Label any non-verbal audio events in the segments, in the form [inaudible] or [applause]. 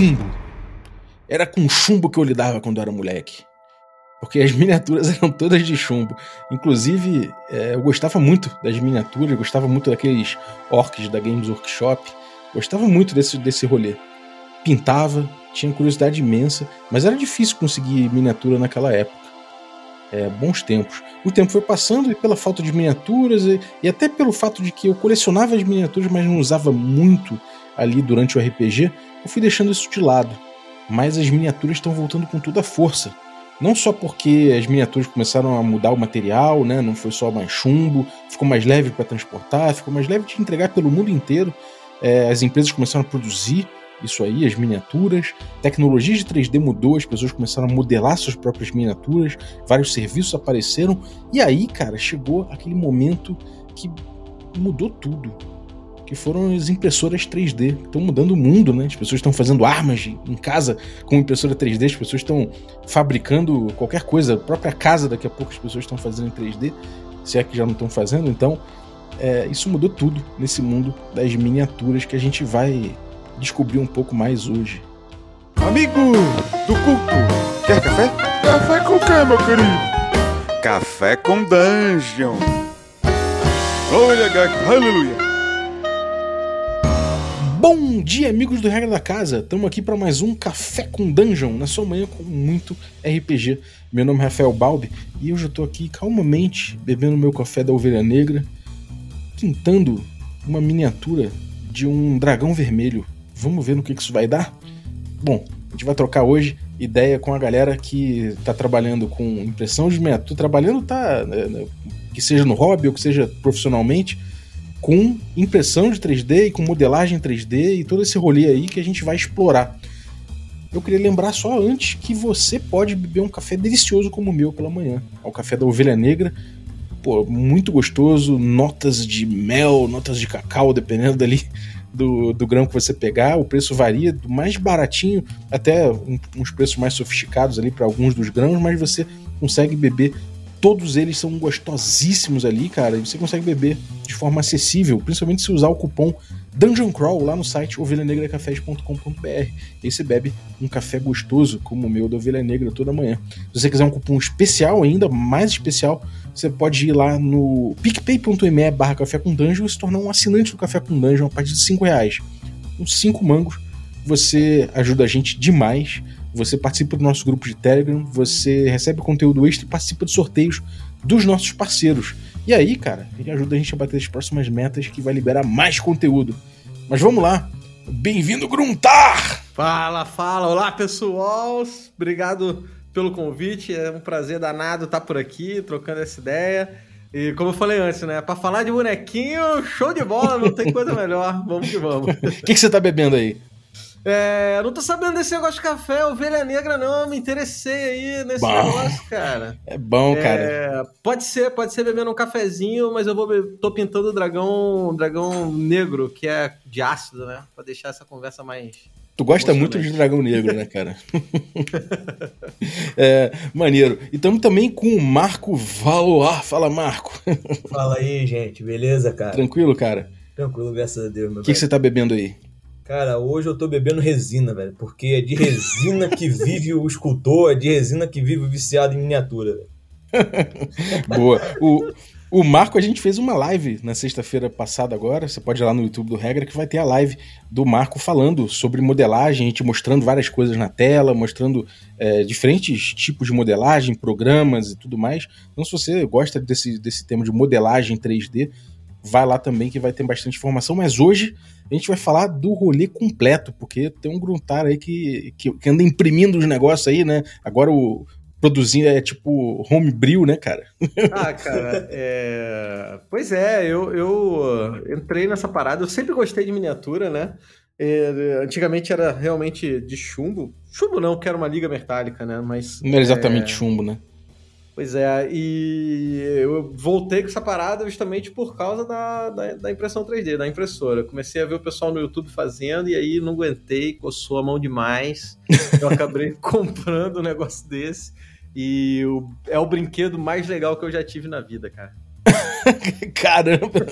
chumbo. Era com chumbo que eu lidava quando eu era moleque. Porque as [laughs] miniaturas eram todas de chumbo. Inclusive, é, eu gostava muito das miniaturas, gostava muito daqueles orcs da Games Workshop. Gostava muito desse, desse rolê. Pintava, tinha curiosidade imensa, mas era difícil conseguir miniatura naquela época. É, bons tempos. O tempo foi passando e pela falta de miniaturas e, e até pelo fato de que eu colecionava as miniaturas, mas não usava muito ali durante o RPG, eu fui deixando isso de lado. Mas as miniaturas estão voltando com toda a força. Não só porque as miniaturas começaram a mudar o material, né? não foi só mais chumbo, ficou mais leve para transportar, ficou mais leve de entregar pelo mundo inteiro. É, as empresas começaram a produzir isso aí, as miniaturas. Tecnologia de 3D mudou, as pessoas começaram a modelar suas próprias miniaturas, vários serviços apareceram. E aí, cara, chegou aquele momento que mudou tudo que foram as impressoras 3D, que estão mudando o mundo, né? As pessoas estão fazendo armas em casa com impressora 3D, as pessoas estão fabricando qualquer coisa, a própria casa daqui a pouco as pessoas estão fazendo em 3D, se é que já não estão fazendo, então é, isso mudou tudo nesse mundo das miniaturas que a gente vai descobrir um pouco mais hoje. Amigo do culto, quer café? Café com quê, meu querido? Café com Dungeon. Olha, gato, aleluia. Bom dia, amigos do Regra da Casa! Estamos aqui para mais um Café com Dungeon, na sua manhã com muito RPG. Meu nome é Rafael Balbi e hoje eu estou aqui calmamente bebendo meu café da Ovelha Negra, pintando uma miniatura de um dragão vermelho. Vamos ver no que isso vai dar? Bom, a gente vai trocar hoje ideia com a galera que está trabalhando com impressão de miniatura. Trabalhando, tá. Né, né, que seja no hobby ou que seja profissionalmente com impressão de 3D e com modelagem 3D e todo esse rolê aí que a gente vai explorar. Eu queria lembrar só antes que você pode beber um café delicioso como o meu pela manhã. É o café da ovelha negra. Pô, muito gostoso, notas de mel, notas de cacau, dependendo dali do, do grão que você pegar. O preço varia do mais baratinho até uns preços mais sofisticados ali para alguns dos grãos, mas você consegue beber Todos eles são gostosíssimos ali, cara, e você consegue beber de forma acessível, principalmente se usar o cupom Dungeon Crawl lá no site ovelhanegracafés.com.br. E você bebe um café gostoso, como o meu da Ovelha Negra toda manhã. Se você quiser um cupom especial ainda, mais especial, você pode ir lá no picpay.me barra café com dungeon e se tornar um assinante do Café com Dungeon a partir de 5 reais. Com 5 mangos, você ajuda a gente demais você participa do nosso grupo de Telegram, você recebe conteúdo extra e participa de sorteios dos nossos parceiros. E aí, cara, ele ajuda a gente a bater as próximas metas que vai liberar mais conteúdo. Mas vamos lá. Bem-vindo, Gruntar! Fala, fala. Olá, pessoal. Obrigado pelo convite. É um prazer danado estar por aqui, trocando essa ideia. E como eu falei antes, né? Pra falar de bonequinho, show de bola, não tem coisa melhor. Vamos que vamos. [laughs] O que, que você tá bebendo aí? É, não tô sabendo desse negócio de café, ovelha negra, não. Me interessei aí nesse bom. negócio, cara. É bom, é, cara. Pode ser, pode ser bebendo um cafezinho, mas eu vou tô pintando o dragão, dragão negro, que é de ácido, né? Pra deixar essa conversa mais. Tu gosta muito de dragão negro, né, cara? [laughs] é, maneiro. E estamos também com o Marco Valoar. Fala, Marco. Fala aí, gente. Beleza, cara? Tranquilo, cara? Tranquilo, graças a Deus, meu O que, que você tá bebendo aí? Cara, hoje eu tô bebendo resina, velho. Porque é de resina que vive o escultor, é de resina que vive o viciado em miniatura. [laughs] Boa. O, o Marco, a gente fez uma live na sexta-feira passada agora. Você pode ir lá no YouTube do Regra que vai ter a live do Marco falando sobre modelagem, a gente mostrando várias coisas na tela, mostrando é, diferentes tipos de modelagem, programas e tudo mais. Então, se você gosta desse, desse tema de modelagem 3D, vai lá também que vai ter bastante informação. Mas hoje a gente vai falar do rolê completo, porque tem um gruntar aí que, que, que anda imprimindo os negócios aí, né? Agora o produzindo é tipo homebrew, né, cara? [laughs] Ah, cara, é... pois é, eu, eu entrei nessa parada, eu sempre gostei de miniatura, né? É, antigamente era realmente de chumbo. Chumbo não, que era uma liga metálica, né? Mas. Não era exatamente é... chumbo, né? Pois é, e eu voltei com essa parada justamente por causa da, da, da, impressão 3D, da impressora. Comecei a ver o pessoal no YouTube fazendo e aí não aguentei, coçou a mão demais. Eu acabei [laughs] comprando um negócio desse e o, é o brinquedo mais legal que eu já tive na vida, cara. [laughs] Caramba!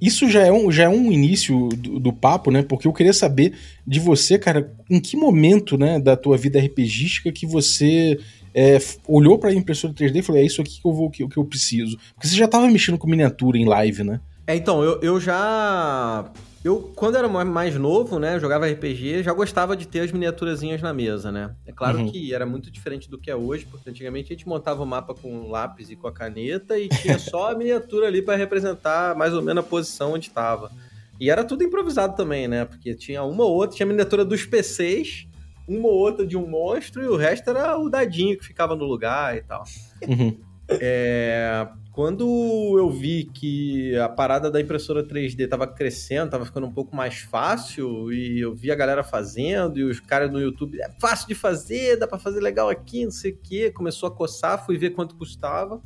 isso já é um, já é um início do, do, papo, né? Porque eu queria saber de você, cara, em que momento, né, da tua vida RPGística que você é, olhou para a impressora 3D e falou: é isso aqui que eu vou que, que eu preciso. Porque você já estava mexendo com miniatura em live, né? É, então, eu, eu já. Eu, quando era mais novo, né, jogava RPG, já gostava de ter as miniaturazinhas na mesa, né? É claro uhum. que era muito diferente do que é hoje, porque antigamente a gente montava o mapa com lápis e com a caneta e tinha [laughs] só a miniatura ali para representar mais ou menos a posição onde estava. E era tudo improvisado também, né? Porque tinha uma ou outra, tinha a miniatura dos PCs, uma ou outra de um monstro e o resto era o dadinho que ficava no lugar e tal. Uhum. É, quando eu vi que a parada da impressora 3D tava crescendo, tava ficando um pouco mais fácil, e eu vi a galera fazendo, e os caras no YouTube, é fácil de fazer, dá para fazer legal aqui, não sei o quê, começou a coçar, fui ver quanto custava.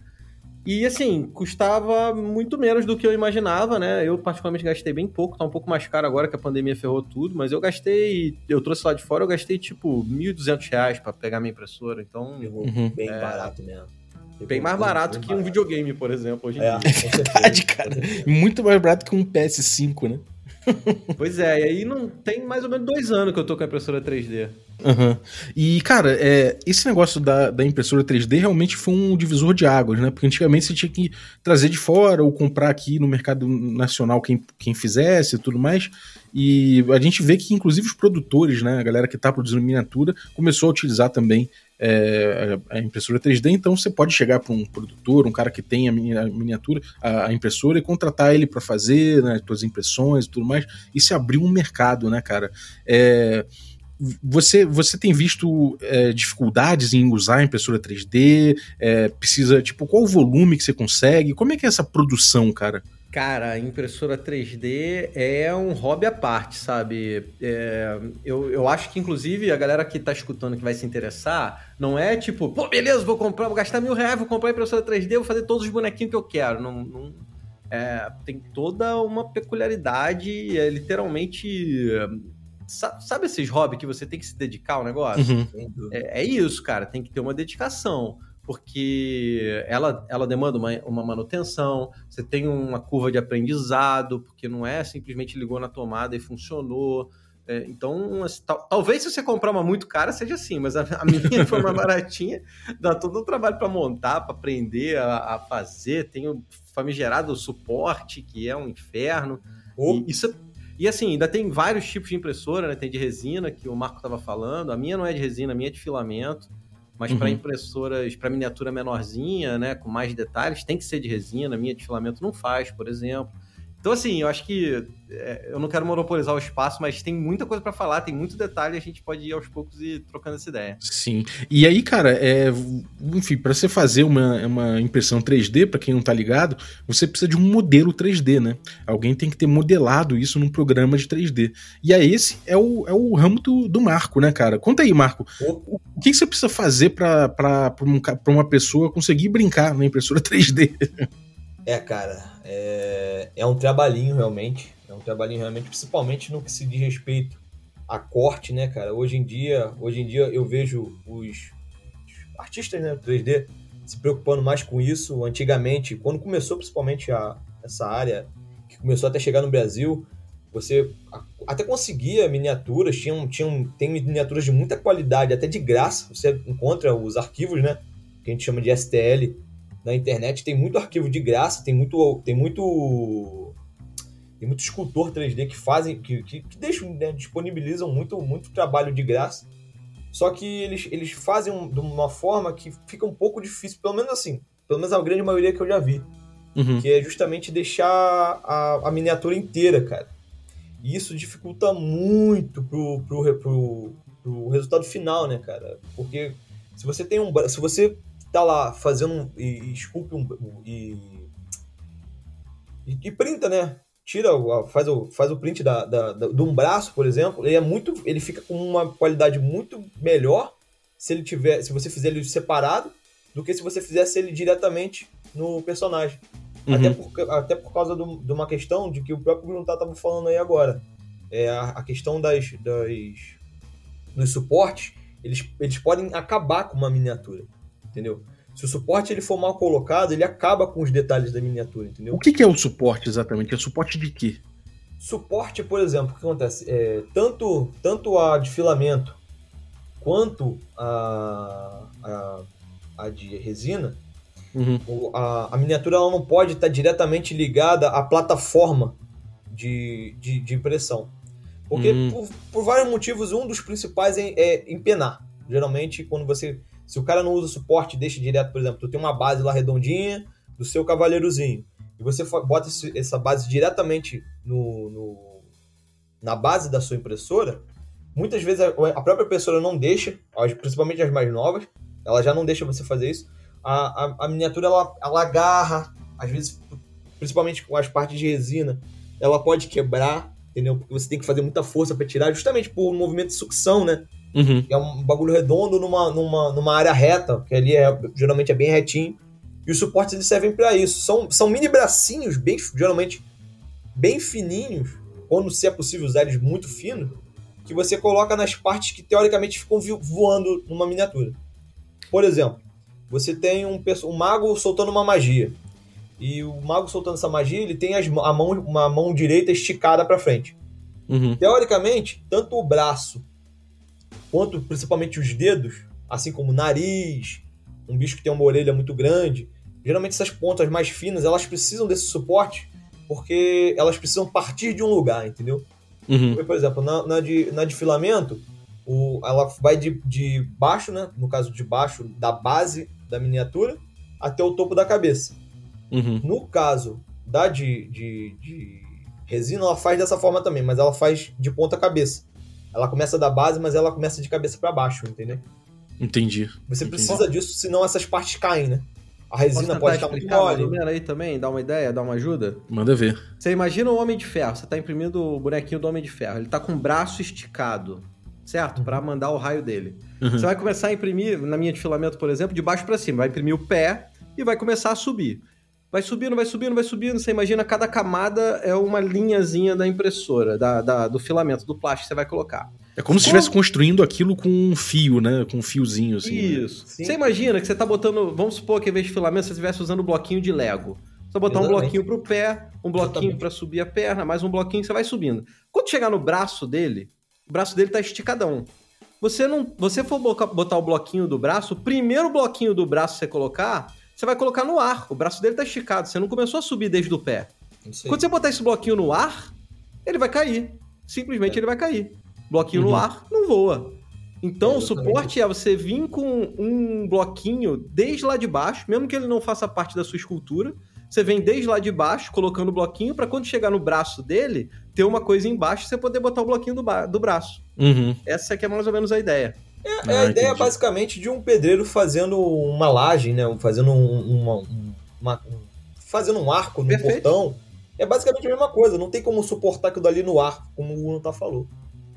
E assim, custava muito menos do que eu imaginava, né? Eu particularmente gastei bem pouco, tá um pouco mais caro agora que a pandemia ferrou tudo, mas eu gastei, eu trouxe lá de fora, eu gastei tipo R$ 1.200 para pegar minha impressora, então... Uhum. Bem é... barato mesmo. Bem mais barato bem que barato. um videogame, por exemplo, hoje em é, dia. É [laughs] verdade, cara. Muito mais barato que um PS5, né? pois é, e aí não tem mais ou menos dois anos que eu tô com a impressora 3D. Uhum. E, cara, é, esse negócio da, da impressora 3D realmente foi um divisor de águas, né? Porque antigamente você tinha que trazer de fora ou comprar aqui no mercado nacional quem, quem fizesse e tudo mais. E a gente vê que, inclusive, os produtores, né? A galera que tá produzindo miniatura começou a utilizar também é, a impressora 3D, então você pode chegar para um produtor, um cara que tem a miniatura, a, impressora e contratar ele para fazer né, suas impressões e tudo mais, e se abrir um mercado, né, cara? É, você, você tem visto é, dificuldades em usar impressora 3D? É, precisa, tipo, qual o volume que você consegue? Como é que é essa produção, cara? Cara, impressora 3D é um hobby à parte, sabe? É, eu, eu acho que, inclusive, a galera que tá escutando que vai se interessar, não é tipo, pô, beleza, vou comprar, vou gastar mil reais, vou comprar impressora 3D, vou fazer todos os bonequinhos que eu quero. Não, não é, tem toda uma peculiaridade, é literalmente. Sabe esses hobbies que você tem que se dedicar ao negócio? Uhum. É, é isso, cara, tem que ter uma dedicação porque ela, ela demanda uma, uma manutenção, você tem uma curva de aprendizado, porque não é simplesmente ligou na tomada e funcionou. É, então, tal, talvez se você comprar uma muito cara seja assim, mas a, a minha foi uma [laughs] baratinha, dá todo o trabalho para montar, para aprender a, a, fazer, tem o famigerado suporte, que é um inferno. Oh. E, isso, e assim, ainda tem vários tipos de impressora, né? Tem de resina, que o Marco estava falando, a minha não é de resina, a minha é de filamento. Mas uhum. para impressoras, para miniatura menorzinha, né, com mais detalhes, tem que ser de resina. Minha de filamento não faz, por exemplo. Então, assim, eu acho que é, eu não quero monopolizar o espaço, mas tem muita coisa para falar, tem muito detalhe, a gente pode ir aos poucos e trocando essa ideia. Sim. E aí, cara, é, enfim, para você fazer uma, uma impressão 3D, para quem não tá ligado, você precisa de um modelo 3D, né? Alguém tem que ter modelado isso num programa de 3D. E aí, esse é o, é o ramo do, do Marco, né, cara? Conta aí, Marco. O, o que, que você precisa fazer para uma pessoa conseguir brincar na impressora 3D? [laughs] É, cara, é, é um trabalhinho realmente. É um trabalhinho realmente, principalmente no que se diz respeito a corte, né, cara? Hoje em dia, hoje em dia eu vejo os artistas, né, 3D se preocupando mais com isso. Antigamente, quando começou principalmente a, essa área, que começou até chegar no Brasil, você até conseguia miniaturas, tinham, tinham, tem miniaturas de muita qualidade, até de graça. Você encontra os arquivos, né? Que a gente chama de STL na internet tem muito arquivo de graça, tem muito tem muito tem muito escultor 3D que fazem que, que, que deixam né, disponibilizam muito muito trabalho de graça. Só que eles, eles fazem de uma forma que fica um pouco difícil, pelo menos assim, pelo menos a grande maioria que eu já vi. Uhum. Que é justamente deixar a, a miniatura inteira, cara. E isso dificulta muito pro, pro, pro, pro resultado final, né, cara? Porque se você tem um. Se você tá lá fazendo e, esculpe um, e, e, printa, né? Tira, faz o, faz o print da, da, da, de um braço, por exemplo, ele é muito, ele fica com uma qualidade muito melhor se ele tiver, se você fizer ele separado, do que se você fizesse ele diretamente no personagem. Uhum. Até, por, até por causa do, de uma questão de que o próprio Bruno estava falando aí agora. É a, a questão das, das, dos suportes, eles, eles podem acabar com uma miniatura entendeu? Se o suporte ele for mal colocado, ele acaba com os detalhes da miniatura, entendeu? O que, que é o suporte exatamente? É suporte de quê? Suporte, por exemplo, o que acontece? É, tanto, tanto a de filamento quanto a, a, a de resina, Uhum. a, a miniatura ela não pode estar diretamente ligada à plataforma de, de, de impressão. Porque, Hum. por, por vários motivos, um dos principais é, é empenar. Geralmente, quando você. Se o cara não usa suporte, deixa direto, por exemplo, tu tem uma base lá redondinha do seu cavaleirozinho. E você bota essa base diretamente no, no- na base da sua impressora. Muitas vezes a, a própria impressora não deixa, principalmente as mais novas, ela já não deixa você fazer isso. A, a, a miniatura ela, ela agarra, às vezes, principalmente com as partes de resina, ela pode quebrar, entendeu? Porque você tem que fazer muita força para tirar, justamente por um movimento de sucção, né? Uhum. que é um bagulho redondo numa, numa, numa área reta, que ali é, geralmente é bem retinho. E os suportes eles servem para isso. São, são mini bracinhos, bem, geralmente bem fininhos, ou se é possível usar eles muito finos, que você coloca nas partes que teoricamente ficam voando numa miniatura. Por exemplo, você tem um, um mago soltando uma magia. E o mago soltando essa magia, ele tem as a mão, uma mão direita esticada para frente. Uhum. Teoricamente, tanto o braço quanto principalmente os dedos, assim como o nariz, um bicho que tem uma orelha muito grande, geralmente essas pontas mais finas, elas precisam desse suporte porque elas precisam partir de um lugar, entendeu? Uhum. Por exemplo, na, na de, na de filamento, o, ela vai de, de baixo, né? No caso de baixo, da base da miniatura, até o topo da cabeça. Uhum. No caso da de, de, de resina, ela faz dessa forma também, mas ela faz de ponta cabeça. Ela começa da base, mas ela começa de cabeça para baixo, entendeu? Entendi. Você Entendi. precisa disso, senão essas partes caem, né? A resina pode estar muito explicar mais ou mole. menos aí também? Dar uma ideia, dar uma ajuda? Manda ver. Você imagina o Homem de Ferro, você tá imprimindo o bonequinho do Homem de Ferro, ele tá com o braço esticado, certo? Pra mandar o raio dele. Uhum. Você vai começar a imprimir, na minha de filamento, por exemplo, de baixo pra cima, vai imprimir o pé e vai começar a subir. Vai subindo, vai subindo, vai subindo, você imagina cada camada é uma linhazinha da impressora, da, da- do filamento, do plástico que você vai colocar. É como se estivesse construindo aquilo com um fio, né? Com um fiozinho, assim. né? Isso. Sim. Você imagina que você tá botando. Vamos supor que em vez de filamento você estivesse usando bloquinho de Lego. Você vai botar um Exatamente. bloquinho pro pé, um bloquinho pra subir a perna, mais um bloquinho você vai subindo. Quando chegar no braço dele, o braço dele tá esticadão. Você não, você for botar o bloquinho do braço, o primeiro bloquinho do braço que você colocar, você vai colocar no ar. O braço dele tá esticado, você não começou a subir desde o pé. Quando você botar esse bloquinho no ar, ele vai cair. Simplesmente ele vai cair. Bloquinho no Uhum. ar não voa. Então, o Exatamente. suporte é você vir com um bloquinho desde lá de baixo, mesmo que ele não faça parte da sua escultura. Você vem desde lá de baixo, colocando o bloquinho, para quando chegar no braço dele, ter uma coisa embaixo e você poder botar o bloquinho do, do braço. Uhum. Essa que é mais ou menos a ideia. É, é Ah, a ideia entendi. basicamente de um pedreiro fazendo uma laje, né? Fazendo um, uma, um- uma- um- fazendo um arco no Perfeito. portão. É basicamente a mesma coisa. Não tem como suportar aquilo dali no ar, como o Uno tá falou.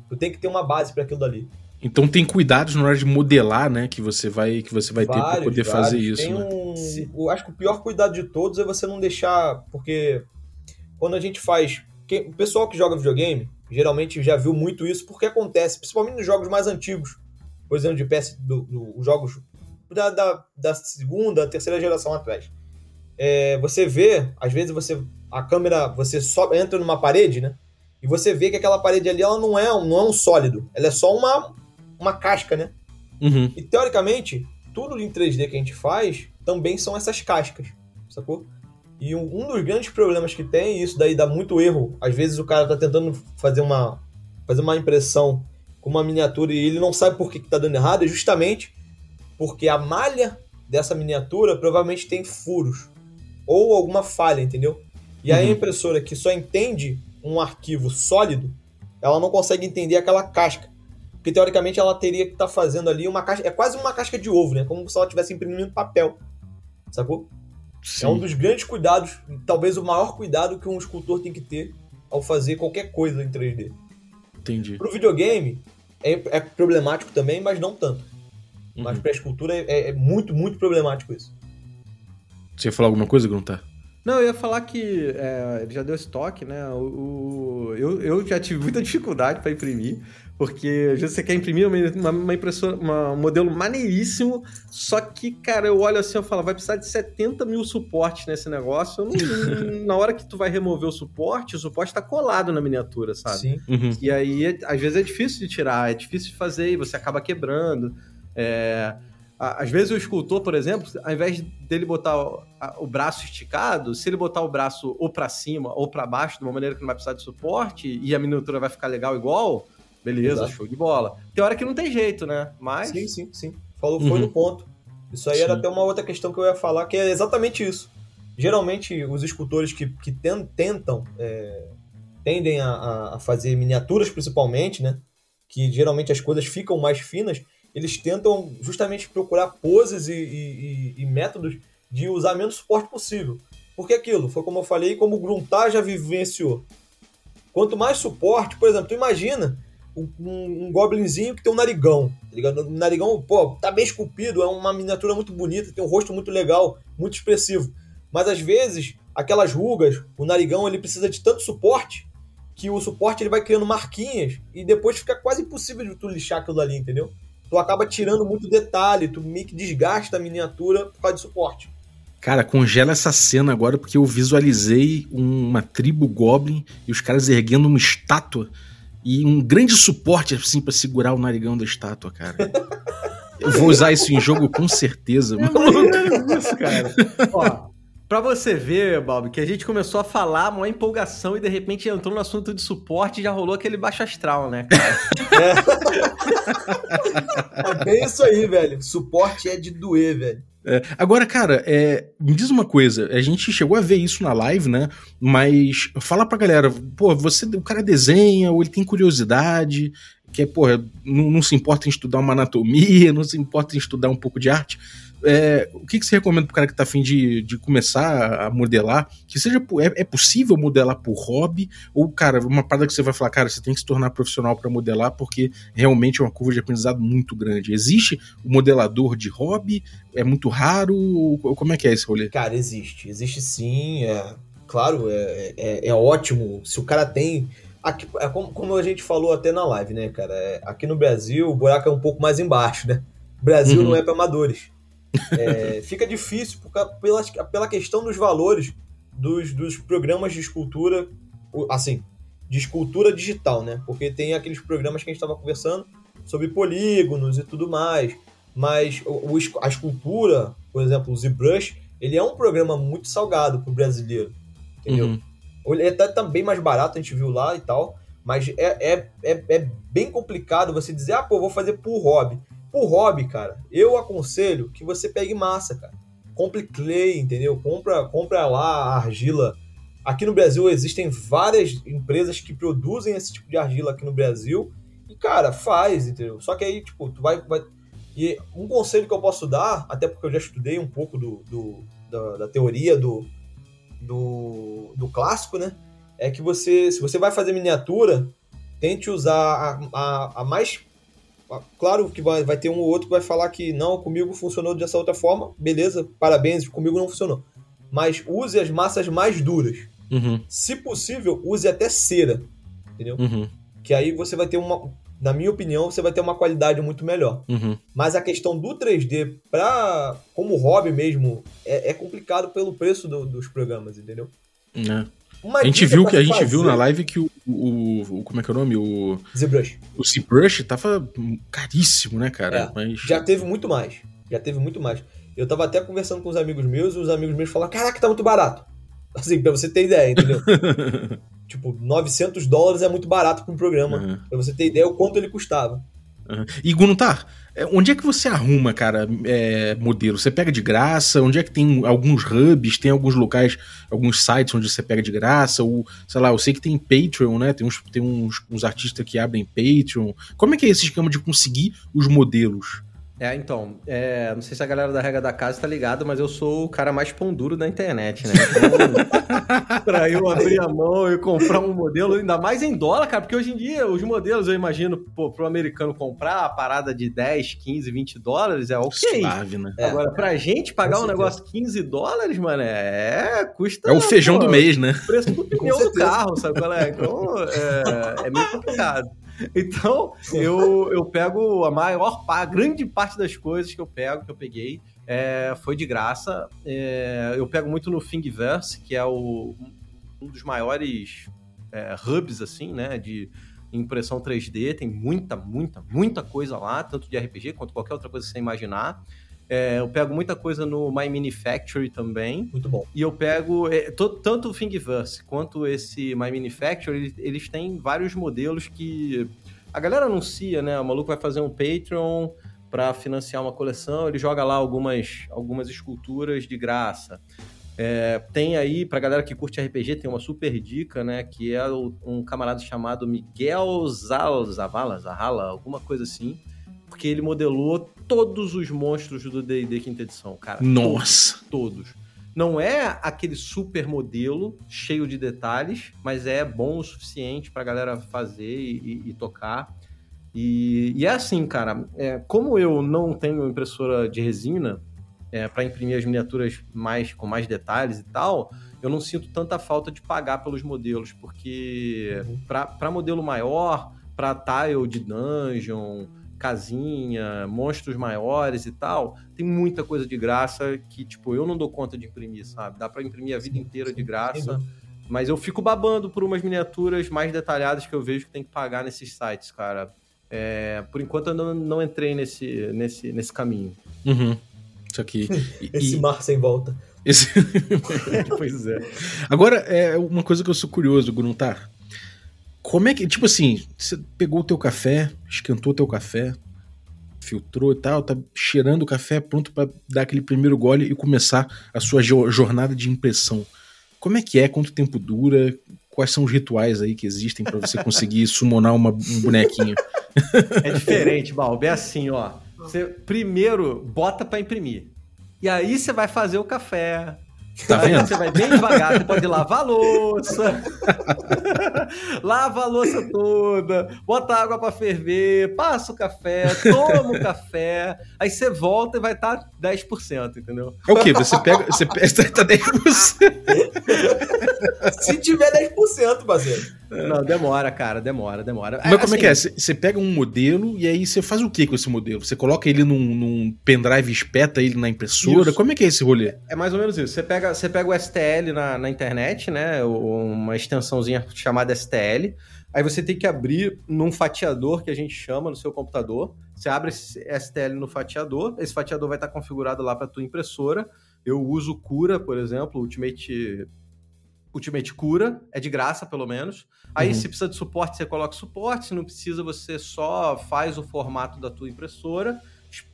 Tu tem que ter uma base para aquilo dali. Então tem cuidados na hora de modelar, né? Que você vai, que você vai ter pra Vários, poder vários. fazer isso. Tem né? um, Sim. eu acho que o pior cuidado de todos é você não deixar, porque quando a gente faz, quem- o pessoal que joga videogame geralmente já viu muito isso, porque acontece, principalmente nos jogos mais antigos, por exemplo, de PS, do, do- os jogos da, da, da segunda, terceira geração atrás. É, você vê, às vezes você a câmera, você só entra numa parede, né? E você vê que aquela parede ali ela não é, um- não é um sólido, ela é só uma uma casca, né? Uhum. E teoricamente, tudo em 3D que a gente faz também são essas cascas, sacou? E um, um dos grandes problemas que tem, e isso daí dá muito erro, às vezes o cara tá tentando fazer uma, fazer uma impressão com uma miniatura e ele não sabe por que, que tá dando errado, é justamente porque a malha dessa miniatura provavelmente tem furos ou alguma falha, entendeu? E aí a Uhum. impressora que só entende um arquivo sólido, ela não consegue entender aquela casca. Porque teoricamente ela teria que estar fazendo ali uma casca. É quase uma casca de ovo, né? Como se ela estivesse imprimindo papel. Sacou? Sim. É um dos grandes cuidados, talvez o maior cuidado que um escultor tem que ter ao fazer qualquer coisa em 3D. Entendi. Pro videogame é, é problemático também, mas não tanto. Mas Uhum. pra escultura é, é muito, muito problemático isso. Você ia falar alguma coisa, Gruntar? Não, eu ia falar que é, ele já deu estoque, né? O, o eu, eu já tive muita dificuldade para imprimir. Porque às vezes você quer imprimir uma, uma impressora, uma, um modelo maneiríssimo, só que, cara, eu olho assim e falo, vai precisar de 70 mil suportes nesse negócio. Não, [laughs] na hora que tu vai remover o suporte, o suporte está colado na miniatura, sabe? Sim. Uhum. E aí, às vezes é difícil de tirar, é difícil de fazer e você acaba quebrando. É... Às vezes o escultor, por exemplo, ao invés dele botar o, o braço esticado, se ele botar o braço ou para cima ou para baixo, de uma maneira que não vai precisar de suporte e a miniatura vai ficar legal igual, Beleza, Exato. show de bola. Tem hora que não tem jeito, né? Mas. Sim, sim, sim. Falou, foi uhum. no ponto. Isso aí sim. era até uma outra questão que eu ia falar, que é exatamente isso. Geralmente, os escultores que, que tentam, é, tendem a, a, fazer miniaturas, principalmente, né? Que geralmente as coisas ficam mais finas, eles tentam justamente procurar poses e, e, e, e métodos de usar menos suporte possível. Porque aquilo, foi como eu falei, como o Gruntar já vivenciou. Quanto mais suporte, por exemplo, tu imagina um, um goblinzinho que tem um narigão, tá ligado? O narigão, pô, tá bem esculpido, é uma miniatura muito bonita, tem um rosto muito legal, muito expressivo. Mas às vezes, aquelas rugas, o narigão, ele precisa de tanto suporte que o suporte ele vai criando marquinhas e depois fica quase impossível de tu lixar aquilo ali, entendeu? Tu acaba tirando muito detalhe, tu meio que desgasta a miniatura por causa de suporte. Cara, congela essa cena agora porque eu visualizei uma tribo goblin e os caras erguendo uma estátua e um grande suporte assim para segurar o narigão da estátua, cara. Eu vou usar isso em jogo com certeza, é mano. Isso, cara. Ó, pra você ver, Bob, que a gente começou a falar, uma empolgação e de repente entrou no assunto de suporte e já rolou aquele baixo astral, né, cara? É. [laughs] é bem isso aí, velho. Suporte é de doer, velho. É, agora, cara, é, me diz uma coisa, a gente chegou a ver isso na live, né? Mas fala pra galera, pô, você, o cara desenha, ou ele tem curiosidade, que porra, não, não se importa em estudar uma anatomia, não se importa em estudar um pouco de arte. É, o que, que você recomenda pro cara que tá afim de, de começar a modelar? Que seja é, é possível modelar por hobby? Ou, cara, uma parada que você vai falar, cara, você tem que se tornar profissional para modelar porque realmente é uma curva de aprendizado muito grande. Existe o modelador de hobby? É muito raro? Como é que é esse rolê? Cara, existe. Existe sim. É, claro, é, é, é ótimo. Se o cara tem. Aqui, é como, como, a gente falou até na live, né, cara? É, aqui no Brasil o buraco é um pouco mais embaixo, né? O Brasil uhum. não é para amadores. É, [laughs] fica difícil por, pela, pela questão dos valores dos, dos programas de escultura, assim, de escultura digital, né? Porque tem aqueles programas que a gente estava conversando sobre polígonos e tudo mais. Mas o, o, a escultura, por exemplo, o ZBrush, ele é um programa muito salgado para o brasileiro, entendeu? Uhum. Ele é até também mais barato, a gente viu lá e tal, mas é, é, é, é bem complicado você dizer, ah, pô, vou fazer por hobby. Por hobby, cara, eu aconselho que você pegue massa, cara. Compre clay, entendeu? Compra, compra lá a argila. Aqui no Brasil existem várias empresas que produzem esse tipo de argila aqui no Brasil. E, cara, faz, entendeu? Só que aí, tipo, tu vai. vai... E um conselho que eu posso dar, até porque eu já estudei um pouco do, do da, da teoria do, do, do clássico, né? É que você, se você vai fazer miniatura, tente usar a, a, a mais Claro que vai, vai ter um ou outro que vai falar que não, comigo funcionou dessa outra forma, beleza, parabéns, comigo não funcionou. Mas use as massas mais duras. Uhum. Se possível, use até cera, entendeu? Uhum. Que aí você vai ter uma, na minha opinião, você vai ter uma qualidade muito melhor. Uhum. Mas a questão do 3D, pra, como hobby mesmo, é, é complicado pelo preço do, dos programas, entendeu? É. Uma a gente viu que a gente viu na live que o, o, o, como é que é o nome? O ZBrush. O ZBrush tava caríssimo, né, cara? É, Mas... Já teve muito mais. Já teve muito mais. Eu tava até conversando com os amigos meus e os amigos meus falaram: "Caraca, tá muito barato". Assim, pra você ter ideia, entendeu? [laughs] tipo, 900 dólares é muito barato para um programa. Uhum. Pra você ter ideia o quanto ele custava. Uhum. E Guntar, é, onde é que você arruma, cara, é, modelo? Você pega de graça? Onde é que tem alguns hubs, tem alguns locais, alguns sites onde você pega de graça? Ou, sei lá, eu sei que tem Patreon, né? Tem uns, tem uns, uns artistas que abrem Patreon. Como é que é esse esquema de conseguir os modelos? É, então, é, não sei se a galera da regra da casa tá ligado, mas eu sou o cara mais pão duro da internet, né? Então, [laughs] pra eu abrir a mão e comprar um modelo, ainda mais em dólar, cara, porque hoje em dia os modelos, eu imagino, pô, pro americano comprar a parada de 10, 15, 20 dólares é ok. Suave, né? É. Agora, pra gente pagar um negócio 15 dólares, mano, é. custa. É o feijão pô, do mês, né? O preço do [laughs] pneu do carro, sabe qual é? Então, é, é meio complicado. Então, eu, eu pego a maior parte, a grande parte das coisas que eu pego, que eu peguei, é, foi de graça. É, eu pego muito no Thingiverse, que é o, um dos maiores é, hubs, assim, né, de impressão 3D. Tem muita, muita, muita coisa lá, tanto de RPG quanto qualquer outra coisa que você imaginar. É, eu pego muita coisa no My Manufactory também. Muito bom. E eu pego é, tanto o Thingiverse quanto esse My Manufactory, eles, eles, têm vários modelos que a galera anuncia, né? O maluco vai fazer um Patreon para financiar uma coleção, ele joga lá algumas, algumas esculturas de graça. É, tem aí, pra galera que curte RPG, tem uma super dica, né? Que é um camarada chamado Miguel Zavala, Zahala, alguma coisa assim porque ele modelou todos os monstros do D&D quinta edição, cara. Nossa! Todos, todos. Não é aquele super modelo cheio de detalhes, mas é bom o suficiente pra galera fazer e, e, e tocar. E, e, é assim, cara, é, como eu não tenho impressora de resina é, para imprimir as miniaturas mais com mais detalhes e tal, eu não sinto tanta falta de pagar pelos modelos, porque uhum. para modelo maior, para tile de dungeon, casinha, monstros maiores e tal, tem muita coisa de graça que, tipo, eu não dou conta de imprimir, sabe? Dá para imprimir a vida sim, inteira sim, de graça. Mas eu fico babando por umas miniaturas mais detalhadas que eu vejo que tem que pagar nesses sites, cara. É, por enquanto eu não, não entrei nesse, nesse, nesse caminho. Uhum. Isso aqui. [laughs] Esse e... mar sem volta. Esse... [laughs] pois é. Agora, é uma coisa que eu sou curioso, Gruntar. Como é que, tipo assim, você pegou o teu café, esquentou o teu café, filtrou e tal, tá cheirando o café, pronto para dar aquele primeiro gole e começar a sua jornada de impressão. Como é que é? Quanto tempo dura? Quais são os rituais aí que existem para você conseguir [laughs] summonar uma, um bonequinho? É diferente, Balbo. É assim, ó. Você primeiro bota para imprimir. E aí você vai fazer o café, Tá vendo? Você vai bem devagar, você pode lavar a louça, [laughs] lava a louça toda, bota água para ferver, passa o café, toma o café, aí você volta e vai estar tá 10%, entendeu? É o quê? Você pega, você pega [laughs] tá 10%. Se tiver 10%, parceiro. Não, demora, cara, demora, demora. Mas é, como assim, é que é? Você pega um modelo e aí você faz o que com esse modelo? Você coloca ele num, num pendrive espeta ele na impressora? Isso. Como é que é esse rolê? É mais ou menos isso. Você pega, você pega o STL na, na internet, né? Uma extensãozinha chamada STL. Aí você tem que abrir num fatiador que a gente chama no seu computador. Você abre esse STL no fatiador. Esse fatiador vai estar configurado lá para tua impressora. Eu uso Cura, por exemplo, Ultimate Ultimate Cura, é de graça pelo menos. Aí, uhum. se precisa de suporte, você coloca suporte. Se não precisa, você só faz o formato da tua impressora,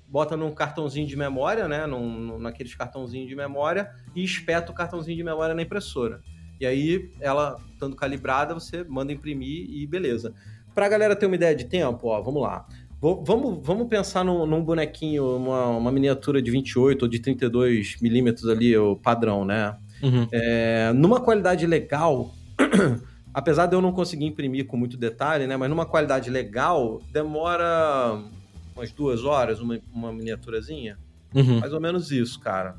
bota num cartãozinho de memória, né? Num, naqueles cartãozinhos de memória, e espeta o cartãozinho de memória na impressora. E aí, ela estando calibrada, você manda imprimir e beleza. Pra galera ter uma ideia de tempo, ó, vamos lá. Vamos, vamos pensar num, num bonequinho, uma, uma, miniatura de 28 ou de 32 milímetros ali, o padrão, né? Uhum. É, numa qualidade legal, [clears throat] apesar de eu não conseguir imprimir com muito detalhe, né? Mas numa qualidade legal, demora umas duas horas uma, uma miniaturazinha. Uhum. Mais ou menos isso, cara.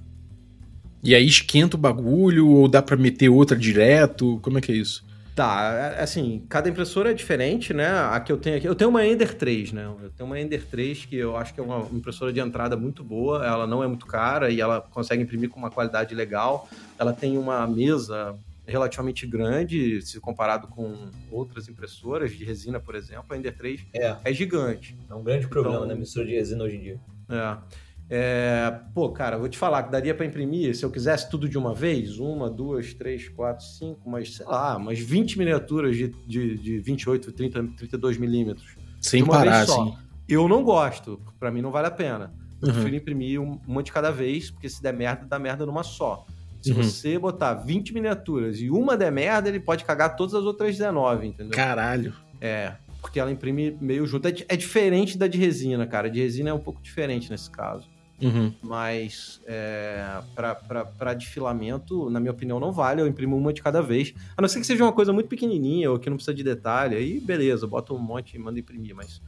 E aí esquenta o bagulho ou dá para meter outra direto? Como é que é isso? Tá, é, assim, cada impressora é diferente, né? A que eu tenho aqui, eu tenho uma Ender 3, né? Eu tenho uma Ender 3 que eu acho que é uma impressora de entrada muito boa, ela não é muito cara e ela consegue imprimir com uma qualidade legal. Ela tem uma mesa relativamente grande, se comparado com outras impressoras de resina, por exemplo, a Ender 3 é, é gigante. É um grande problema, então, né? Impressora de resina hoje em dia. É. É, pô, cara, vou te falar que daria para imprimir, se eu quisesse tudo de uma vez, uma, duas, três, quatro, cinco, mas sei lá, umas 20 miniaturas de, de, de 28, 30, 32 milímetros. Sem parar, assim. Eu não gosto, para mim não vale a pena. Eu uhum. prefiro imprimir uma de cada vez, porque se der merda, dá merda numa só. Se uhum. você botar 20 miniaturas e uma der merda, ele pode cagar todas as outras 19, entendeu? Caralho. É, porque ela imprime meio junto. É, é diferente da de resina, cara. A de resina é um pouco diferente nesse caso. Uhum. Mas é, para de filamento, na minha opinião, não vale. Eu imprimo uma de cada vez. A não ser que seja uma coisa muito pequenininha ou que não precisa de detalhe. Aí, beleza, bota um monte e manda imprimir. Mas,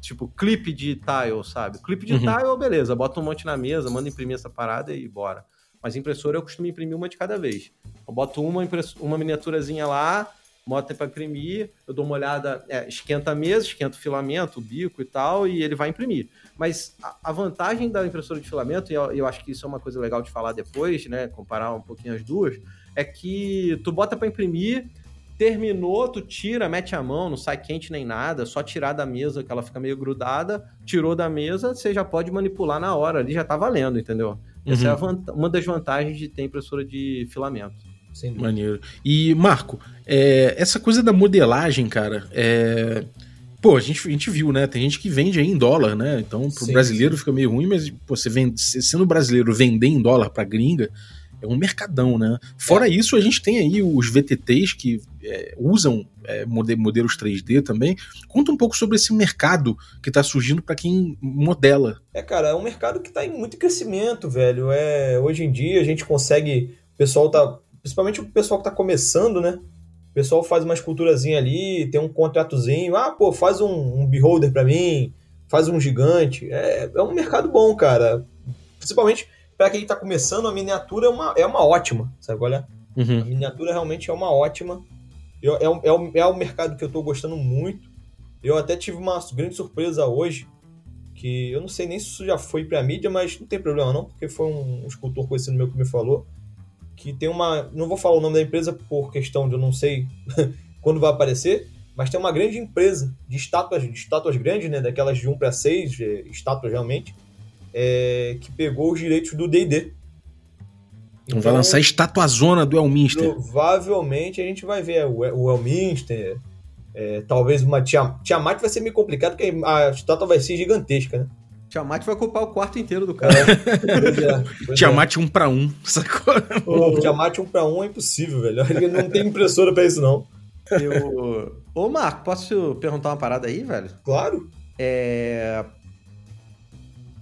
tipo, clipe de tile, sabe? Clipe de uhum. tile, beleza. Bota um monte na mesa, manda imprimir essa parada e bora. Mas impressora eu costumo imprimir uma de cada vez. Eu boto uma, uma miniaturazinha lá, bota para imprimir, eu dou uma olhada, é, esquenta a mesa, esquenta o filamento, o bico e tal, e ele vai imprimir. Mas a, vantagem da impressora de filamento, e eu, eu, acho que isso é uma coisa legal de falar depois, né? Comparar um pouquinho as duas, é que tu bota para imprimir, terminou, tu tira, mete a mão, não sai quente nem nada, só tirar da mesa que ela fica meio grudada, tirou da mesa, você já pode manipular na hora, ali já tá valendo, entendeu? Uhum. Essa é uhum. uma das vantagens de ter impressora de filamento. Sim. Maneiro. E, Marco, é, essa coisa da modelagem, cara, é Pô, a gente, a gente viu, né? Tem gente que vende aí em dólar, né? Então, pro sim, brasileiro sim. fica meio ruim, mas pô, você vende, sendo brasileiro vender em dólar pra gringa é um mercadão, né? Fora é. isso, a gente tem aí os VTTs que é, usam é, modelos 3D também. Conta um pouco sobre esse mercado que está surgindo para quem modela. É, cara, é um mercado que está em muito crescimento, velho. É, hoje em dia a gente consegue. O pessoal tá. Principalmente o pessoal que está começando, né? O pessoal faz uma esculturazinha ali, tem um contratozinho. Ah, pô, faz um, um beholder para mim, faz um gigante. É, é um mercado bom, cara. Principalmente para quem está começando, a miniatura é uma, é uma ótima, sabe olha? É? Uhum. A miniatura realmente é uma ótima. Eu, é, é, o, é o mercado que eu estou gostando muito. Eu até tive uma grande surpresa hoje, que eu não sei nem se isso já foi para mídia, mas não tem problema não, porque foi um, um escultor conhecido meu que me falou que tem uma. Não vou falar o nome da empresa por questão de eu não sei [laughs] quando vai aparecer, mas tem uma grande empresa de estátuas, de estátuas grandes, né? Daquelas de 1 para 6, estátuas realmente, é, que pegou os direitos do DD. Então, vai lançar a estátua zona do Elminster. Provavelmente a gente vai ver o, o Elminster. É, talvez uma Tiamat. Vai ser meio complicado, porque a estátua vai ser gigantesca, né? Tiamat vai ocupar o quarto inteiro do cara. É, Tiamat é. um pra um, sacou? Tiamat um pra um é impossível, velho. Ele não tem impressora pra isso, não. Eu... Ô, Marco, posso perguntar uma parada aí, velho? Claro. É...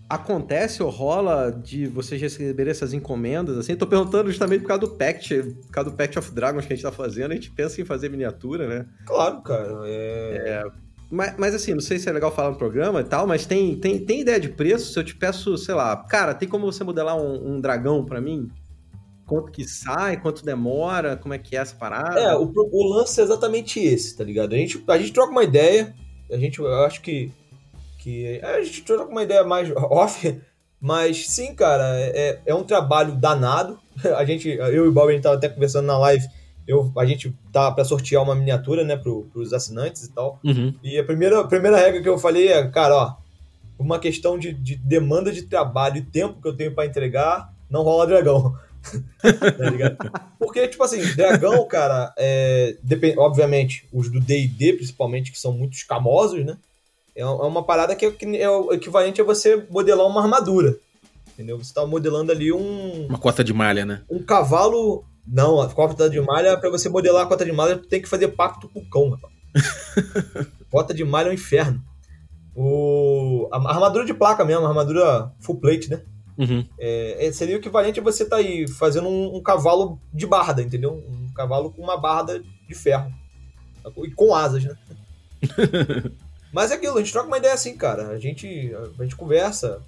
Acontece ou rola de vocês receberem essas encomendas, assim? Tô perguntando justamente por causa do Pact, por causa do Pact of Dragons que a gente tá fazendo, a gente pensa em fazer miniatura, né? Claro, cara. É... é mas, mas, assim, não sei se é legal falar no programa e tal, mas tem, tem, tem ideia de preço? Se eu te peço, sei lá, cara, tem como você modelar um, um dragão para mim? Quanto que sai, quanto demora, como é que é essa parada? É, o, o lance é exatamente esse, tá ligado? A gente, a gente troca uma ideia, a gente, eu acho que, que a gente troca uma ideia mais [laughs] off, mas sim, cara, é, é um trabalho danado. [laughs] A gente, eu e o Bob, a gente tava até conversando na live, eu, a gente tá para sortear uma miniatura, né, pro, pros assinantes e tal. Uhum. E a primeira, a primeira regra que eu falei é, cara, ó, uma questão de, de demanda de trabalho e tempo que eu tenho para entregar, não rola dragão. [laughs] tá ligado? Porque, tipo assim, dragão, cara, é, depend, obviamente, os do DD, principalmente, que são muito escamosos, né? É, é uma parada que é, é o equivalente a você modelar uma armadura. Entendeu? Você tá modelando ali um. Uma cota de malha, né? Um cavalo não, a cota de malha, para você modelar a cota de malha, tu tem que fazer pacto com o cão, rapaz. [laughs] cota de malha é um inferno. O, a armadura de placa mesmo, a armadura full plate, né? Uhum. É, é seria o equivalente a você estar tá aí fazendo um, um, cavalo de barda, entendeu? Um cavalo com uma barda de ferro. E com asas, né? [laughs] Mas é aquilo, a gente troca uma ideia assim, cara. A gente, a gente conversa,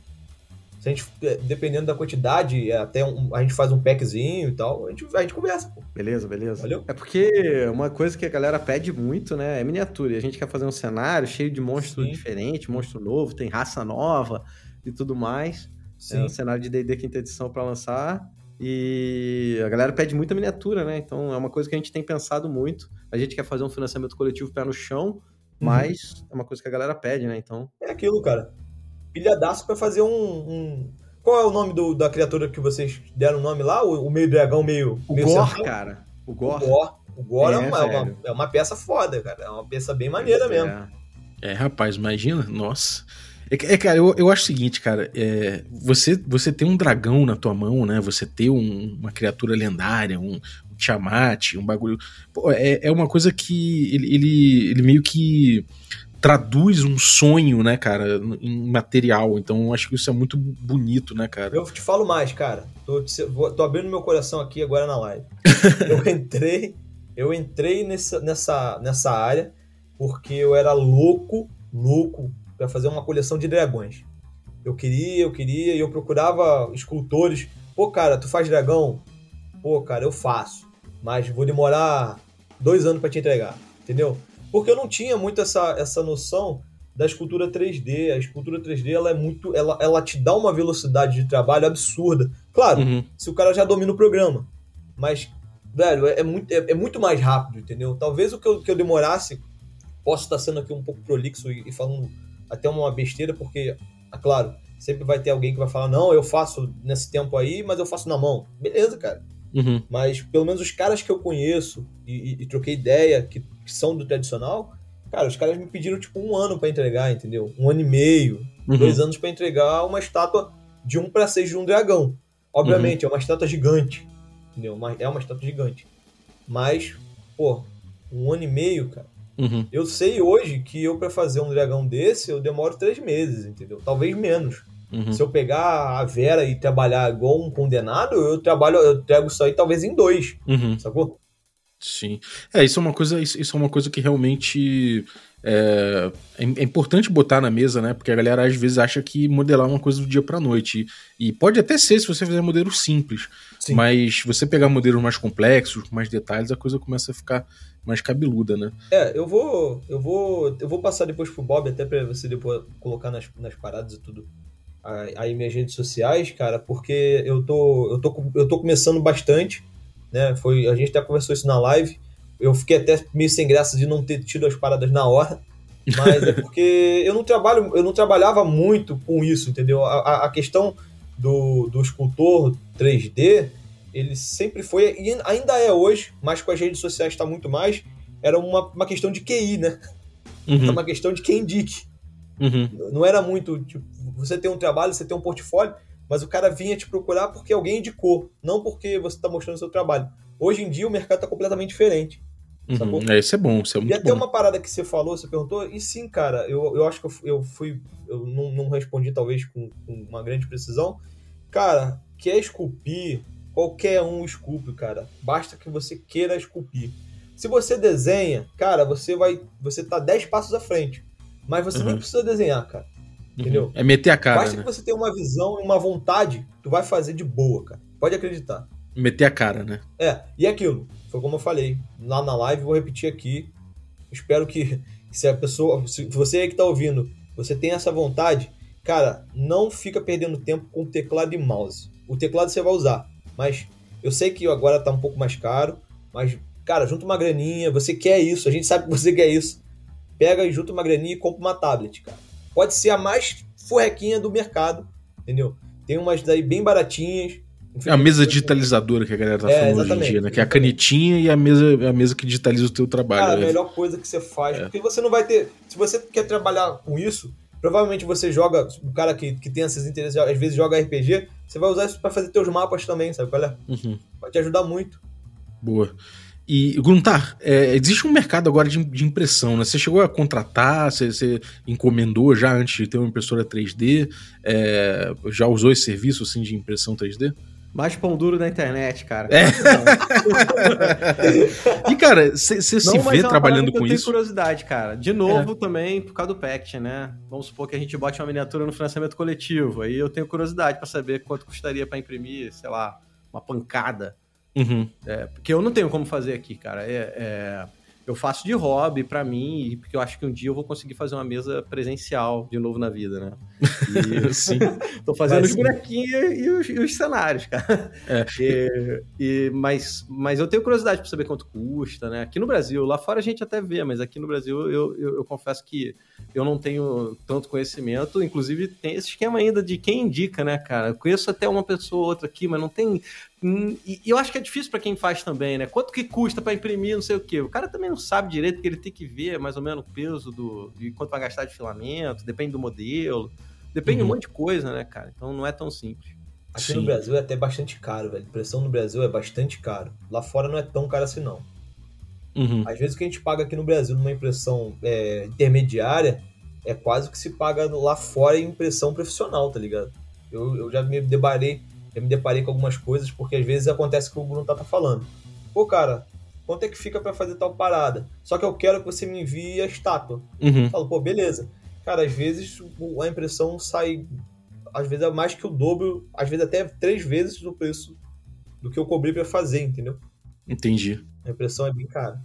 se a gente, é, dependendo da quantidade, é até um, a gente faz um packzinho e tal, a gente, a gente conversa, pô. Beleza, beleza. Valeu? É porque uma coisa que a galera pede muito, né, é miniatura. E a gente quer fazer um cenário cheio de monstro Sim. diferente, monstro novo, tem raça nova e tudo mais. Sim. É um cenário de D&D quinta edição para lançar. E a galera pede muita miniatura, né? Então é uma coisa que a gente tem pensado muito. A gente quer fazer um financiamento coletivo pé no chão, uhum. mas é uma coisa que a galera pede, né? Então. É aquilo, cara pilhadaço para fazer um, um, Qual é o nome do, da criatura que vocês deram o nome lá? O, o meio dragão meio. O meio Gor, cara. O Gor. O Gor, o Gor é, é, uma, é, uma, é, uma, peça foda, cara. É uma peça bem maneira mesmo. É. é, rapaz, imagina. Nossa. É, é, cara, eu, eu acho o seguinte, cara. É, você, você ter um dragão na tua mão, né? Você ter um, uma criatura lendária, um, um Tiamat, um bagulho. Pô, é, é uma coisa que ele, ele, ele meio que traduz um sonho, né, cara, em material. Então eu acho que isso é muito bonito, né, cara? Eu te falo mais, cara. Tô, tô abrindo meu coração aqui agora na live. [laughs] eu entrei, eu entrei nessa, nessa, nessa área porque eu era louco, louco para fazer uma coleção de dragões. Eu queria, eu queria, e eu procurava escultores. Pô, cara, tu faz dragão? Pô, cara, eu faço. Mas vou demorar dois anos para te entregar, entendeu? Porque eu não tinha muito essa, essa noção da escultura 3D. A escultura 3D ela é muito. Ela, ela te dá uma velocidade de trabalho absurda. Claro, uhum. se o cara já domina o programa. Mas, velho, é, é muito, é, é, muito mais rápido, entendeu? Talvez o que eu, que eu demorasse. Posso estar sendo aqui um pouco prolixo e, e falando até uma besteira, porque, é claro, sempre vai ter alguém que vai falar: não, eu faço nesse tempo aí, mas eu faço na mão. Beleza, cara. Uhum. Mas pelo menos os caras que eu conheço e, e, e troquei ideia, que, que, são do tradicional, cara, os caras me pediram tipo um ano para entregar, entendeu? Um ano e meio, uhum. dois anos para entregar uma estátua de um para seis de um dragão. Obviamente, uhum. é uma estátua gigante, entendeu? é uma estátua gigante. Mas, pô, um ano e meio, cara. Uhum. Eu sei hoje que eu, para fazer um dragão desse, eu demoro três meses, entendeu? Talvez menos. Uhum. Se eu pegar a Vera e trabalhar igual um condenado, eu trabalho, eu trago isso aí talvez em dois. Uhum. Sacou? Sim. É, isso é uma coisa, isso, é uma coisa que realmente é, é, é, importante botar na mesa, né? Porque a galera às vezes acha que modelar é uma coisa do dia pra noite. E, e pode até ser se você fizer modelos simples. Sim. Mas você pegar modelos mais complexos, com mais detalhes, a coisa começa a ficar mais cabeluda, né? É, eu vou. Eu vou. Eu vou passar depois pro Bob até pra você depois colocar nas, nas paradas e tudo aí minhas redes sociais, cara, porque eu tô, eu tô, eu tô começando bastante, né? Foi, a gente até conversou isso na live. Eu fiquei até meio sem graça de não ter tido as paradas na hora, mas é [laughs] porque eu não trabalho, eu não trabalhava muito com isso, entendeu? A, a questão do, do escultor 3D, ele sempre foi e ainda é hoje, mas com as redes sociais está muito mais. Era uma, uma questão de QI, né? Uhum. É uma questão de quem indique. Uhum. Não era muito, tipo, você tem um trabalho, você tem um portfólio, mas o cara vinha te procurar porque alguém indicou, não porque você está mostrando o seu trabalho. Hoje em dia o mercado está completamente diferente. Uhum. É, isso é bom, isso é muito E até bom. uma parada que você falou, você perguntou, e sim, cara, eu, eu acho que eu, eu fui, eu não, não respondi talvez com, com, uma grande precisão. Cara, quer esculpir, qualquer um esculpe, cara. Basta que você queira esculpir. Se você desenha, cara, você vai, você tá 10 passos à frente. Mas você uhum. nem precisa desenhar, cara. Uhum. Entendeu? É meter a cara. Basta né? que você tenha uma visão e uma vontade, tu vai fazer de boa, cara. Pode acreditar. Meter a cara, né? É, e aquilo. Foi como eu falei lá na live, vou repetir aqui. Espero que [laughs] se a pessoa, se você aí que tá ouvindo, você tem essa vontade, cara, não fica perdendo tempo com teclado e mouse. O teclado você vai usar, mas eu sei que agora tá um pouco mais caro, mas cara, junta uma graninha, você quer isso, a gente sabe que você [laughs] quer isso pega e junta uma graninha e compra uma tablet, cara. Pode ser a mais furrequinha do mercado, entendeu? Tem umas daí bem baratinhas. É a mesa digitalizadora que a galera tá é, falando hoje em dia, né? Que é a canetinha e a mesa, a mesa que digitaliza o teu trabalho. Cara, né? a melhor coisa que você faz. É. Porque você não vai ter. Se você quer trabalhar com isso, provavelmente você joga. O cara que, que tem esses interesses, às vezes joga RPG, você vai usar isso para fazer teus mapas também, sabe? Olha, uhum. vai te ajudar muito. Boa. E, Gruntar, é, existe um mercado agora de, de, impressão, né? Você chegou a contratar, você, você, encomendou já antes de ter uma impressora 3D? É, já usou esse serviço assim, de impressão 3D? Mais pão duro na internet, cara. É. [laughs] e, cara, você se vê é trabalhando com isso? Eu tenho curiosidade, cara. De novo, é. também, por causa do PACT, né? Vamos supor que a gente bote uma miniatura no financiamento coletivo. Aí eu tenho curiosidade para saber quanto custaria para imprimir, sei lá, uma pancada Uhum. É, porque eu não tenho como fazer aqui, cara. É, é, eu faço de hobby para mim, porque eu acho que um dia eu vou conseguir fazer uma mesa presencial de novo na vida, né? E, [laughs] sim. [laughs] Tô fazendo mas, os bonequinhos e os, e os, cenários, cara. É. E, e, mas, mas eu tenho curiosidade para saber quanto custa, né? Aqui no Brasil, lá fora a gente até vê, mas aqui no Brasil eu, eu, eu confesso que eu não tenho tanto conhecimento. Inclusive, tem esse esquema ainda de quem indica, né, cara? Eu conheço até uma pessoa ou outra aqui, mas não tem Hum, e, eu acho que é difícil para quem faz também, né? Quanto que custa para imprimir, não sei o quê. O cara também não sabe direito, porque ele tem que ver mais ou menos o peso do. e quanto vai gastar de filamento, depende do modelo, depende uhum. de um uhum. monte de coisa, né, cara? Então não é tão simples. Aqui Sim. no Brasil é até bastante caro, velho. Impressão no Brasil é bastante caro. Lá fora não é tão caro assim, não. Uhum. Às vezes o que a gente paga aqui no Brasil numa impressão é, intermediária é quase o que se paga lá fora em impressão profissional, tá ligado? Eu, eu já me deparei, já me deparei com algumas coisas, porque às vezes acontece o que o Bruno tá, tá falando. Pô, cara, quanto é que fica para fazer tal parada? Só que eu quero que você me envie a estátua. Uhum. Eu falo, pô, beleza. Cara, às vezes a impressão sai, às vezes é mais que o dobro, às vezes até três vezes do preço do que eu cobrei para fazer, entendeu? Entendi. A impressão é bem cara.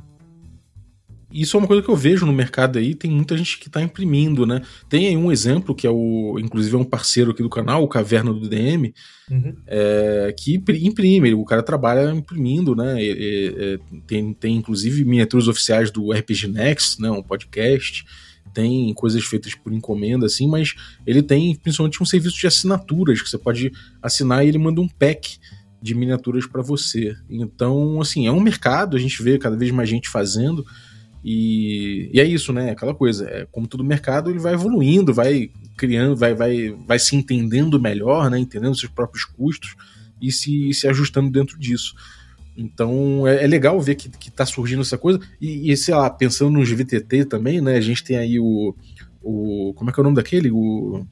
Isso é uma coisa que eu vejo no mercado aí, tem muita gente que está imprimindo, né? Tem aí um exemplo, que é o. Inclusive é um parceiro aqui do canal, o Caverna do DM, uhum. é, que imprime, o cara trabalha imprimindo, né? É, tem, tem inclusive miniaturas oficiais do RPG Next, né? Um podcast. Tem coisas feitas por encomenda, assim, mas ele tem principalmente um serviço de assinaturas, que você pode assinar e ele manda um pack de miniaturas para você. Então, assim, é um mercado, a gente vê cada vez mais gente fazendo. E, e, é isso, né? Aquela coisa. É, como todo mercado, ele vai evoluindo, vai criando, vai, vai, vai se entendendo melhor, né? Entendendo seus próprios custos e se, se ajustando dentro disso. Então é, é legal ver que, que tá surgindo essa coisa. E, e, sei lá, pensando nos VTT também, né? A gente tem aí o. o como é que é o nome daquele? O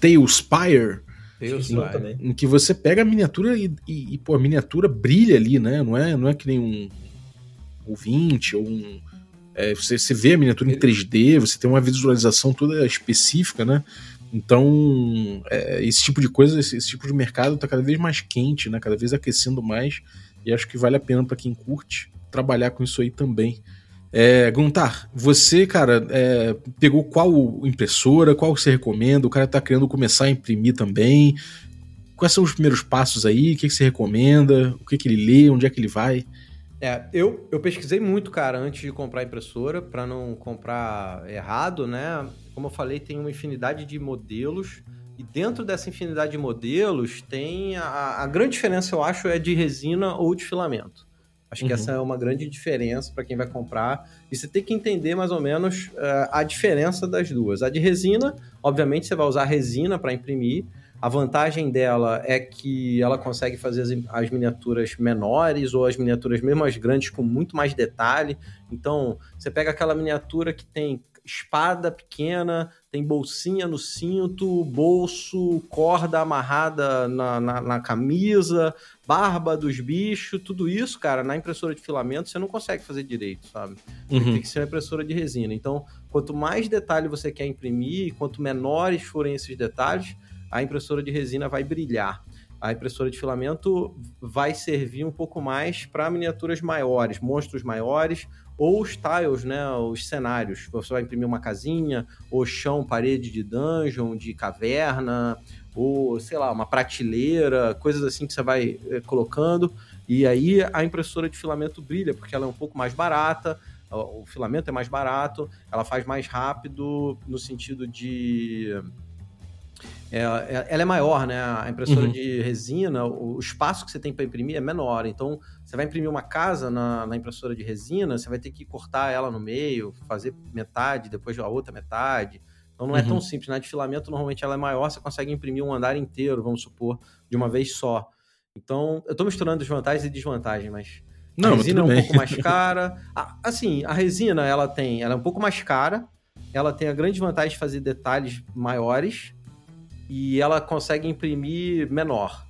Tailspire. Tailspire. Em que você pega a miniatura e, e, e, pô, a miniatura brilha ali, né? Não é, não é que nem um, um 20 ou um é, você, você vê a miniatura em 3D, você tem uma visualização toda específica, né? Então, é, esse tipo de coisa, esse, esse tipo de mercado está cada vez mais quente, né? Cada vez aquecendo mais. E acho que vale a pena para quem curte trabalhar com isso aí também. É, Guntar, você, cara, é, pegou qual impressora, qual você recomenda? O cara está querendo começar a imprimir também. Quais são os primeiros passos aí? O que, que você recomenda? O que, que ele lê? Onde é que ele vai? É, eu, eu pesquisei muito, cara, antes de comprar impressora, para não comprar errado, né? Como eu falei, tem uma infinidade de modelos. E dentro dessa infinidade de modelos, tem a, a grande diferença, eu acho, é de resina ou de filamento. Acho uhum. que essa é uma grande diferença para quem vai comprar. E você tem que entender mais ou menos uh, a diferença das duas. A de resina, obviamente, você vai usar resina para imprimir. A vantagem dela é que ela consegue fazer as, as, miniaturas menores ou as miniaturas mesmo as grandes com muito mais detalhe. Então, você pega aquela miniatura que tem espada pequena, tem bolsinha no cinto, bolso, corda amarrada na, na, na, camisa, barba dos bichos, tudo isso, cara, na impressora de filamento você não consegue fazer direito, sabe? Uhum. Tem que ser uma impressora de resina. Então, quanto mais detalhe você quer imprimir, quanto menores forem esses detalhes, a impressora de resina vai brilhar. A impressora de filamento vai servir um pouco mais para miniaturas maiores, monstros maiores ou os tiles, né, os cenários. Você vai imprimir uma casinha, ou chão, parede de dungeon, de caverna, ou sei lá, uma prateleira, coisas assim que você vai é, colocando. E aí a impressora de filamento brilha, porque ela é um pouco mais barata, o filamento é mais barato, ela faz mais rápido no sentido de é, é, ela é maior, né? A impressora uhum. de resina, o espaço que você tem para imprimir é menor. Então, você vai imprimir uma casa na, na, impressora de resina, você vai ter que cortar ela no meio, fazer metade, depois a outra metade. Então, não uhum. é tão uhum. simples. Na de filamento, normalmente ela é maior, você consegue imprimir um andar inteiro, vamos supor, de uma vez só. Então, eu estou misturando as vantagens e desvantagens, mas não, a resina é um bem. pouco mais [laughs] cara. assim, a resina, ela tem, ela é um pouco mais cara, ela tem a grande vantagem de fazer detalhes maiores, e ela consegue imprimir menor.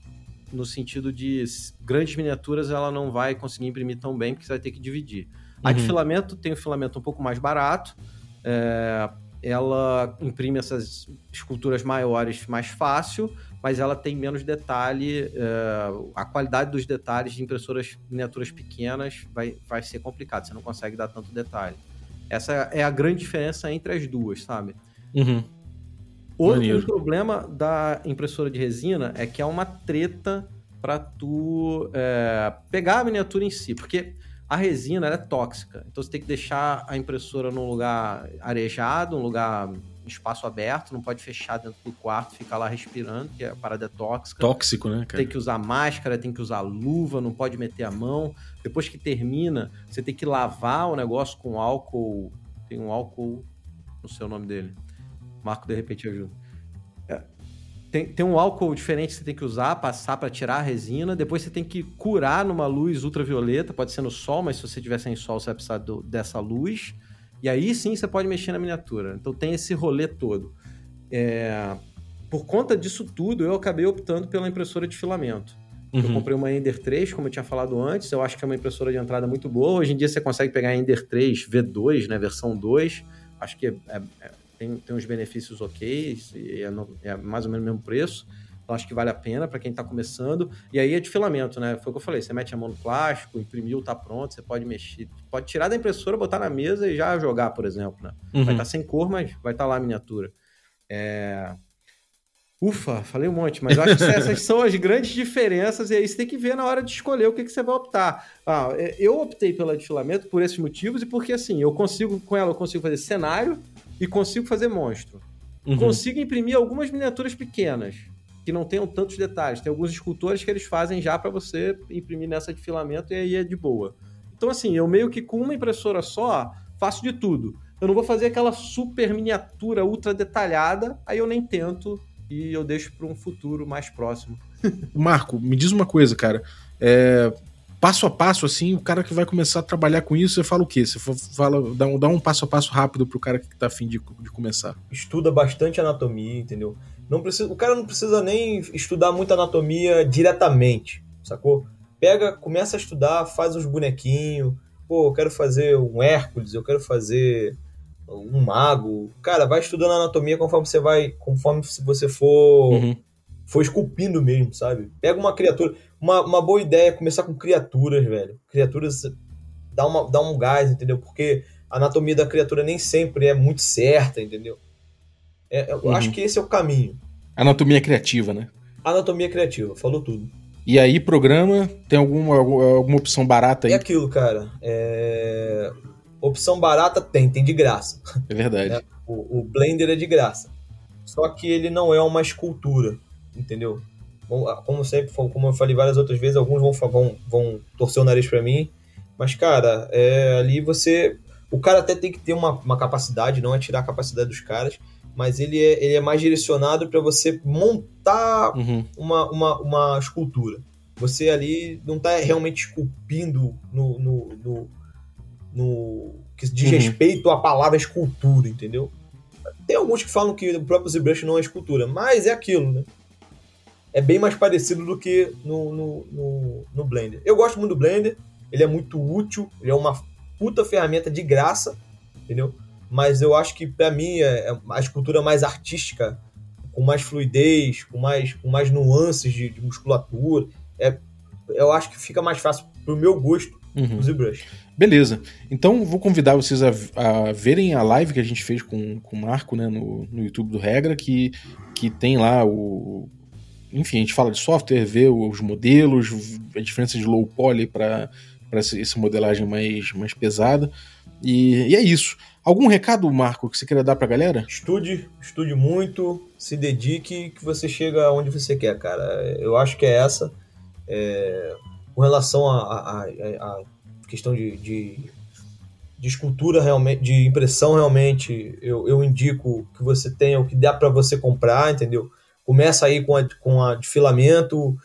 No sentido de grandes miniaturas ela não vai conseguir imprimir tão bem, porque você vai ter que dividir. A de uhum. filamento tem um filamento um pouco mais barato, é, ela imprime essas esculturas maiores mais fácil, mas ela tem menos detalhe. É, a qualidade dos detalhes de impressoras miniaturas pequenas vai, vai ser complicado, você não consegue dar tanto detalhe. Essa é a grande diferença entre as duas, sabe? Uhum. Outro problema da impressora de resina é que é uma treta para tu é, pegar a miniatura em si, porque a resina é tóxica, então você tem que deixar a impressora num lugar arejado, um lugar espaço aberto, não pode fechar dentro do quarto, ficar lá respirando, que a parada é tóxica. Tóxico, né, cara? Tem que usar máscara, tem que usar luva, não pode meter a mão. Depois que termina, você tem que lavar o negócio com álcool. Tem um álcool, não sei o nome dele. Marco, de repente, ajuda. É. tem, tem um álcool diferente que você tem que usar, passar para tirar a resina. Depois você tem que curar numa luz ultravioleta, pode ser no sol, mas se você tiver sem sol, você vai precisar do, dessa luz. E aí sim você pode mexer na miniatura. Então tem esse rolê todo. É... Por conta disso tudo, eu acabei optando pela impressora de filamento. Uhum. Eu comprei uma Ender 3, como eu tinha falado antes. Eu acho que é uma impressora de entrada muito boa. Hoje em dia você consegue pegar a Ender 3 V2, né, versão 2. Acho que é, é, é tem, tem uns benefícios ok, é, no, é mais ou menos o mesmo preço. Então acho que vale a pena para quem está começando. E aí é de filamento, né? Foi o que eu falei: você mete a mão no plástico, imprimiu, tá pronto, você pode mexer, pode tirar da impressora, botar na mesa e já jogar, por exemplo. Né? Uhum. Vai estar tá sem cor, mas vai estar tá lá a miniatura. É... Ufa, falei um monte, mas eu acho que essas são as grandes diferenças, e aí você tem que ver na hora de escolher o que, que você vai optar. Ah, é, eu optei pela de filamento por esses motivos e porque assim, eu consigo, com ela, eu consigo fazer cenário, e consigo fazer monstro. Uhum. Consigo imprimir algumas miniaturas pequenas, que não tenham tantos detalhes. Tem alguns escultores que eles fazem já para você imprimir nessa de filamento e aí é de boa. Então, assim, eu meio que com uma impressora só faço de tudo. Eu não vou fazer aquela super miniatura ultra detalhada, aí eu nem tento e eu deixo para um futuro mais próximo. [laughs] Marco, me diz uma coisa, cara. É, passo a passo, assim, o cara que vai começar a trabalhar com isso, você fala o quê? Você fala, dá um, dá um passo a passo rápido pro cara que tá afim de, de começar. Estuda bastante anatomia, entendeu? Não precisa, o cara não precisa nem estudar muito anatomia diretamente, sacou? Pega, começa a estudar, faz uns bonequinhos. Pô, eu quero fazer um Hércules, eu quero fazer um mago. Cara, vai estudando anatomia conforme você vai, conforme você for, uhum. for esculpindo mesmo, sabe? Pega uma criatura uma, uma boa ideia é começar com criaturas, velho. Criaturas dá, uma, dá um gás, entendeu? Porque a anatomia da criatura nem sempre é muito certa, entendeu? É, eu uhum. acho que esse é o caminho. Anatomia criativa, né? Anatomia criativa, falou tudo. E aí, programa, tem alguma, alguma opção barata aí? É aquilo, cara. É... Opção barata tem, tem de graça. É verdade. É, [laughs] o, o Blender é de graça. Só que ele não é uma escultura, entendeu? Como sempre, como eu falei várias outras vezes, alguns vão, vão, vão torcer o nariz para mim, mas, cara, é, ali você. O cara até tem que ter uma, uma capacidade, não é tirar a capacidade dos caras, mas ele é, ele é mais direcionado para você montar uhum. uma, uma, uma escultura. Você ali não está realmente esculpindo no, no, no, no que diz uhum. respeito à palavra escultura, entendeu? Tem alguns que falam que o próprio ZBrush não é escultura, mas é aquilo, né? É bem mais parecido do que no, no, no, no, Blender. Eu gosto muito do Blender, ele é muito útil, ele é uma puta ferramenta de graça, entendeu? Mas eu acho que para mim é, é a escultura mais artística, com mais fluidez, com mais, com mais nuances de, de musculatura, é, eu acho que fica mais fácil pro meu gosto uhum. o ZBrush. Beleza. Então vou convidar vocês a, a, verem a live que a gente fez com, com o Marco né, no, no YouTube do Regra, que, que tem lá o, enfim, a gente fala de software, vê os modelos, a diferença de low poly para essa modelagem mais, mais pesada. E, e, é isso. Algum recado, Marco, que você queria dar para a galera? Estude, estude muito, se dedique que você chega onde você quer, cara. Eu acho que é essa. É, com relação à questão de, de, de, escultura realmente, de impressão realmente, eu, eu indico que você tenha o que dá para você comprar, entendeu? Começa aí com a, com a de filamento.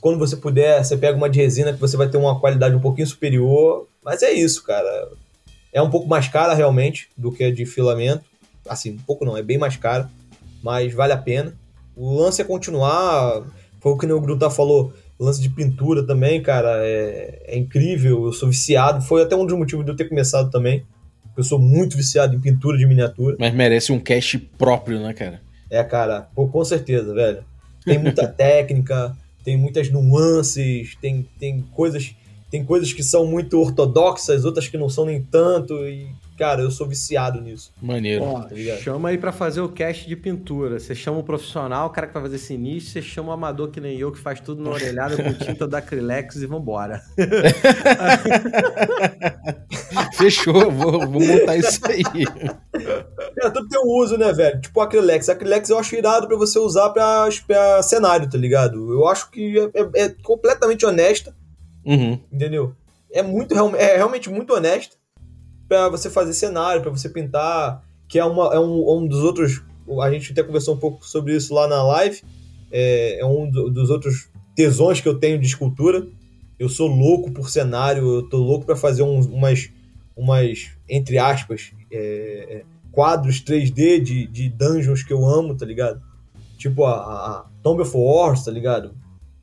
Quando você puder, você pega uma de resina que você vai ter uma qualidade um pouquinho superior. Mas é isso, cara. É um pouco mais cara realmente do que a de filamento. Assim, um pouco não, é bem mais cara. Mas vale a pena. O lance é continuar. Foi o que o Gruta falou. O lance de pintura também, cara, é, é incrível. Eu sou viciado. Foi até um dos motivos de eu ter começado também. Eu sou muito viciado em pintura de miniatura. Mas merece um cast próprio, né, cara? É, cara, pô, com certeza, velho. Tem muita [laughs] técnica, tem muitas nuances, tem, tem coisas tem coisas que são muito ortodoxas, outras que não são nem tanto, e Cara, eu sou viciado nisso. Maneiro. Ó, tá chama aí pra fazer o cast de pintura. Você chama o profissional, o cara que vai fazer sinistro, você chama o amador que nem eu, que faz tudo na orelhada com tinta da Acrylex e vambora. [laughs] Fechou, vou, vou montar isso aí. Cara, tudo tem um uso, né, velho? Tipo Acrylex. Acrylex eu acho irado pra você usar pra, pra cenário, tá ligado? Eu acho que é, é, é completamente honesta. Uhum. Entendeu? É muito, é realmente muito honesta para você fazer cenário, para você pintar, que é, uma, é um, um dos outros. A gente até conversou um pouco sobre isso lá na live. é, é um dos outros tesões que eu tenho de escultura. Eu sou louco por cenário, eu tô louco para fazer uns, umas, umas, entre aspas, é, é quadros 3D de, de dungeons que eu amo, tá ligado? Tipo a, a Tomb of Wars, tá ligado?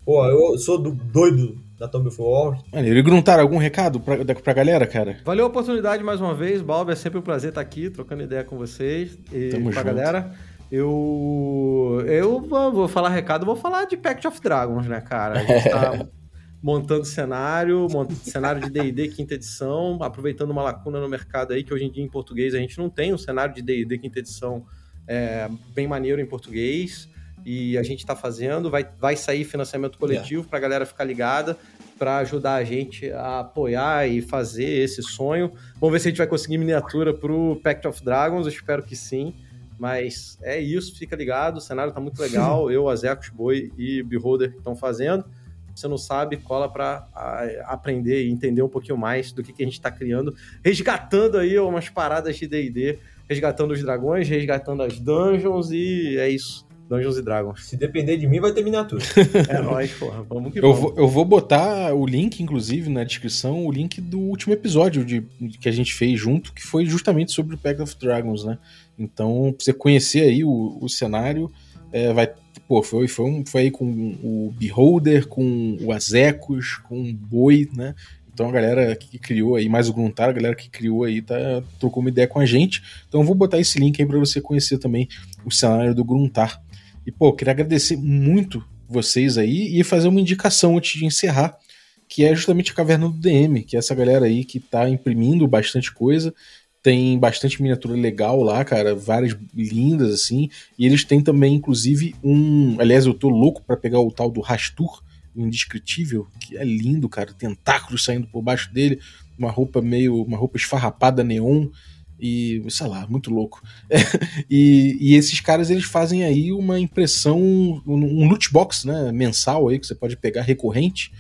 Pô, eu sou do, doido da Tomb of War. Maneiro. E Gruntar, algum recado pra, pra galera, cara? Valeu a oportunidade mais uma vez, Balbi. É sempre um prazer estar aqui, trocando ideia com vocês e Tamo pra junto. galera. Eu. Eu vou falar recado, vou falar de Pact of Dragons, né, cara? A gente tá [laughs] montando cenário, montando [laughs] cenário de DD quinta edição, aproveitando uma lacuna no mercado aí, que hoje em dia em português a gente não tem um cenário de DD quinta edição é, bem maneiro em português. E a gente está fazendo, vai, vai sair financiamento coletivo yeah. para a galera ficar ligada, para ajudar a gente a apoiar e fazer esse sonho. Vamos ver se a gente vai conseguir miniatura para o Pact of Dragons, eu espero que sim. Mas é isso, fica ligado, o cenário tá muito legal. [laughs] Eu, Azecos Boi e Beholder estão fazendo. Você não sabe, cola para aprender e entender um pouquinho mais do que, que a gente está criando, resgatando aí umas paradas de D&D, resgatando os dragões, resgatando as dungeons e é isso. Dungeons Dragons. Se depender de mim, vai ter miniatura. [laughs] é nóis, porra. Vamos que eu vamos. Vou, eu vou botar o link, inclusive, na descrição, o link do último episódio de, que a gente fez junto, que foi justamente sobre o Pact of Dragons, né? Então, pra você conhecer aí o, o cenário, é, vai. Pô, foi, foi, um, foi aí com o Beholder, com o Azecos, com o Boi, né? Então a galera que criou aí, mais o Gruntar, a galera que criou aí, tá, trocou uma ideia com a gente. Então eu vou botar esse link aí para você conhecer também o cenário do Gruntar. E, pô, queria agradecer muito vocês aí e fazer uma indicação antes de encerrar, que é justamente a Caverna do DM, que é essa galera aí que tá imprimindo bastante coisa. Tem bastante miniatura legal lá, cara, várias lindas assim. E eles têm também, inclusive, um. Aliás, eu tô louco para pegar o tal do Rastur, indescritível, que é lindo, cara. Tentáculos saindo por baixo dele, uma roupa meio. uma roupa esfarrapada neon e sei lá, muito louco. [laughs] e, e, esses caras eles fazem aí uma impressão, um loot box né, mensal aí que você pode pegar recorrente.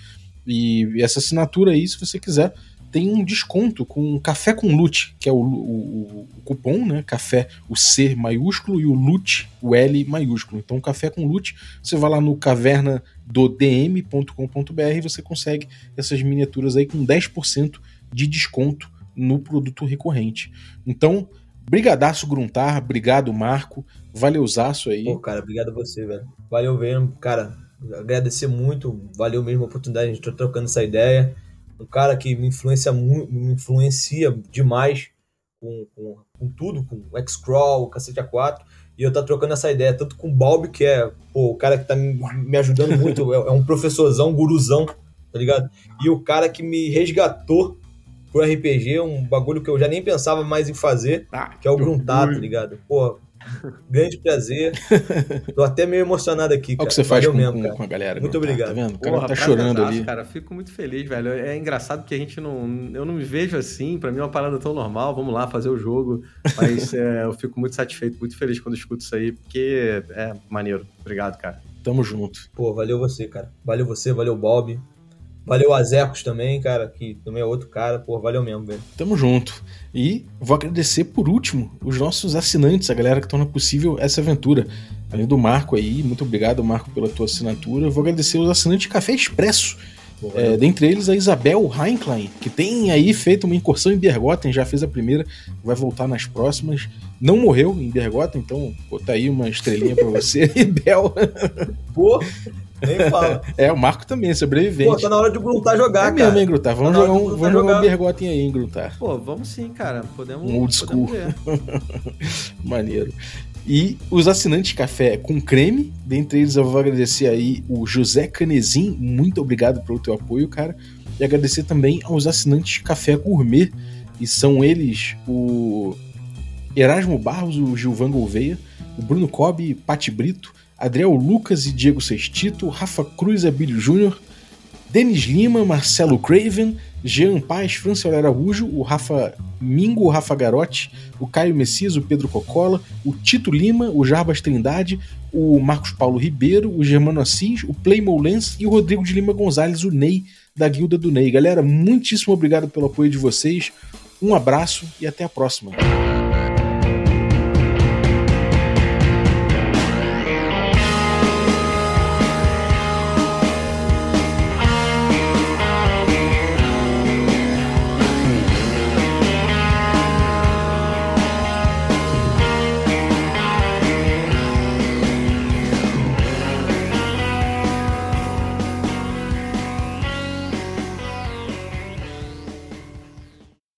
E, e essa assinatura aí, se você quiser, tem um desconto com café com loot, que é o, o, o, cupom, né? Café, o C maiúsculo e o loot, o L maiúsculo. Então, café com loot, você vai lá no caverna do dm.com.br e você consegue essas miniaturas aí com 10% de desconto no produto recorrente. Então, brigadaço Gruntar, obrigado Marco, valeuzaço aí. Pô, cara, obrigado a você, velho. Valeu mesmo, cara. Agradecer muito, valeu mesmo a oportunidade de estar trocando essa ideia. Um cara que me influencia muito, me influencia demais com, com, com tudo, com X-Crawl, Cacete A4. E eu tá trocando essa ideia, tanto com o Balbi, que é pô, o cara que tá me, me ajudando muito, é, é um professorzão, guruzão, tá ligado? E o cara que me resgatou pro RPG, um bagulho que eu já nem pensava mais em fazer, ah, que é o gruntar, tá ligado? Pô, [laughs] grande prazer. Tô até meio emocionado aqui, cara. Olha o que você faz com, mesmo, com, com, a galera. Muito obrigado. Tá vendo? O cara Porra, tá chorando ali. Cara, fico muito feliz, velho. É engraçado que a gente não... Eu não me vejo assim, pra mim é uma parada tão normal, vamos lá fazer o jogo. Mas [laughs] é, eu fico muito satisfeito, muito feliz quando escuto isso aí, porque é maneiro. Obrigado, cara. Tamo junto. Pô, valeu você, cara. Valeu você, valeu Bob. Valeu Azecos também, cara, que também é outro cara. Pô, valeu mesmo, velho. Tamo junto. E vou agradecer por último os nossos assinantes, a galera que torna possível essa aventura. Além do Marco aí, muito obrigado, Marco, pela tua assinatura. Vou agradecer os assinantes Café Expresso. É, dentre eles a Isabel Heinklein, que tem aí feito uma incursão em Bergotten, já fez a primeira, vai voltar nas próximas. Não morreu em Bergotten, então botar tá aí uma estrelinha para você, [laughs] Bel. Pô, nem fala. [laughs] É, o Marco também, sobrevivente. Pô, tá na hora de Gruntar jogar, é cara. mesmo, hein, Gruntar? Vamos tá jogar um, vamos jogar um Bergotten aí, hein, Gruntar? Pô, vamos sim, cara. Podemos. Um old school. [laughs] Maneiro. E os assinantes café com creme, dentre eles eu vou agradecer aí o José Canezin, muito obrigado pelo teu apoio, cara. E agradecer também aos assinantes café gourmet, e são eles o Erasmo Barros, o Gilvan Gouveia, o Bruno Cobb, Pati Brito, Adriel Lucas e Diego Sextito, Rafa Cruz Abílio Júnior, Denis Lima, Marcelo Craven, Jean Paz, Franciel Araújo, o Rafa Mingo, o Rafa Garotti, o Caio Messias, o Pedro Cocola, o Tito Lima, o Jarbas Trindade, o Marcos Paulo Ribeiro, o Germano Assis, o Playmo Lens e o Rodrigo de Lima Gonzalez, o Ney, da Guilda do Ney. Galera, muitíssimo obrigado pelo apoio de vocês, um abraço e até a próxima.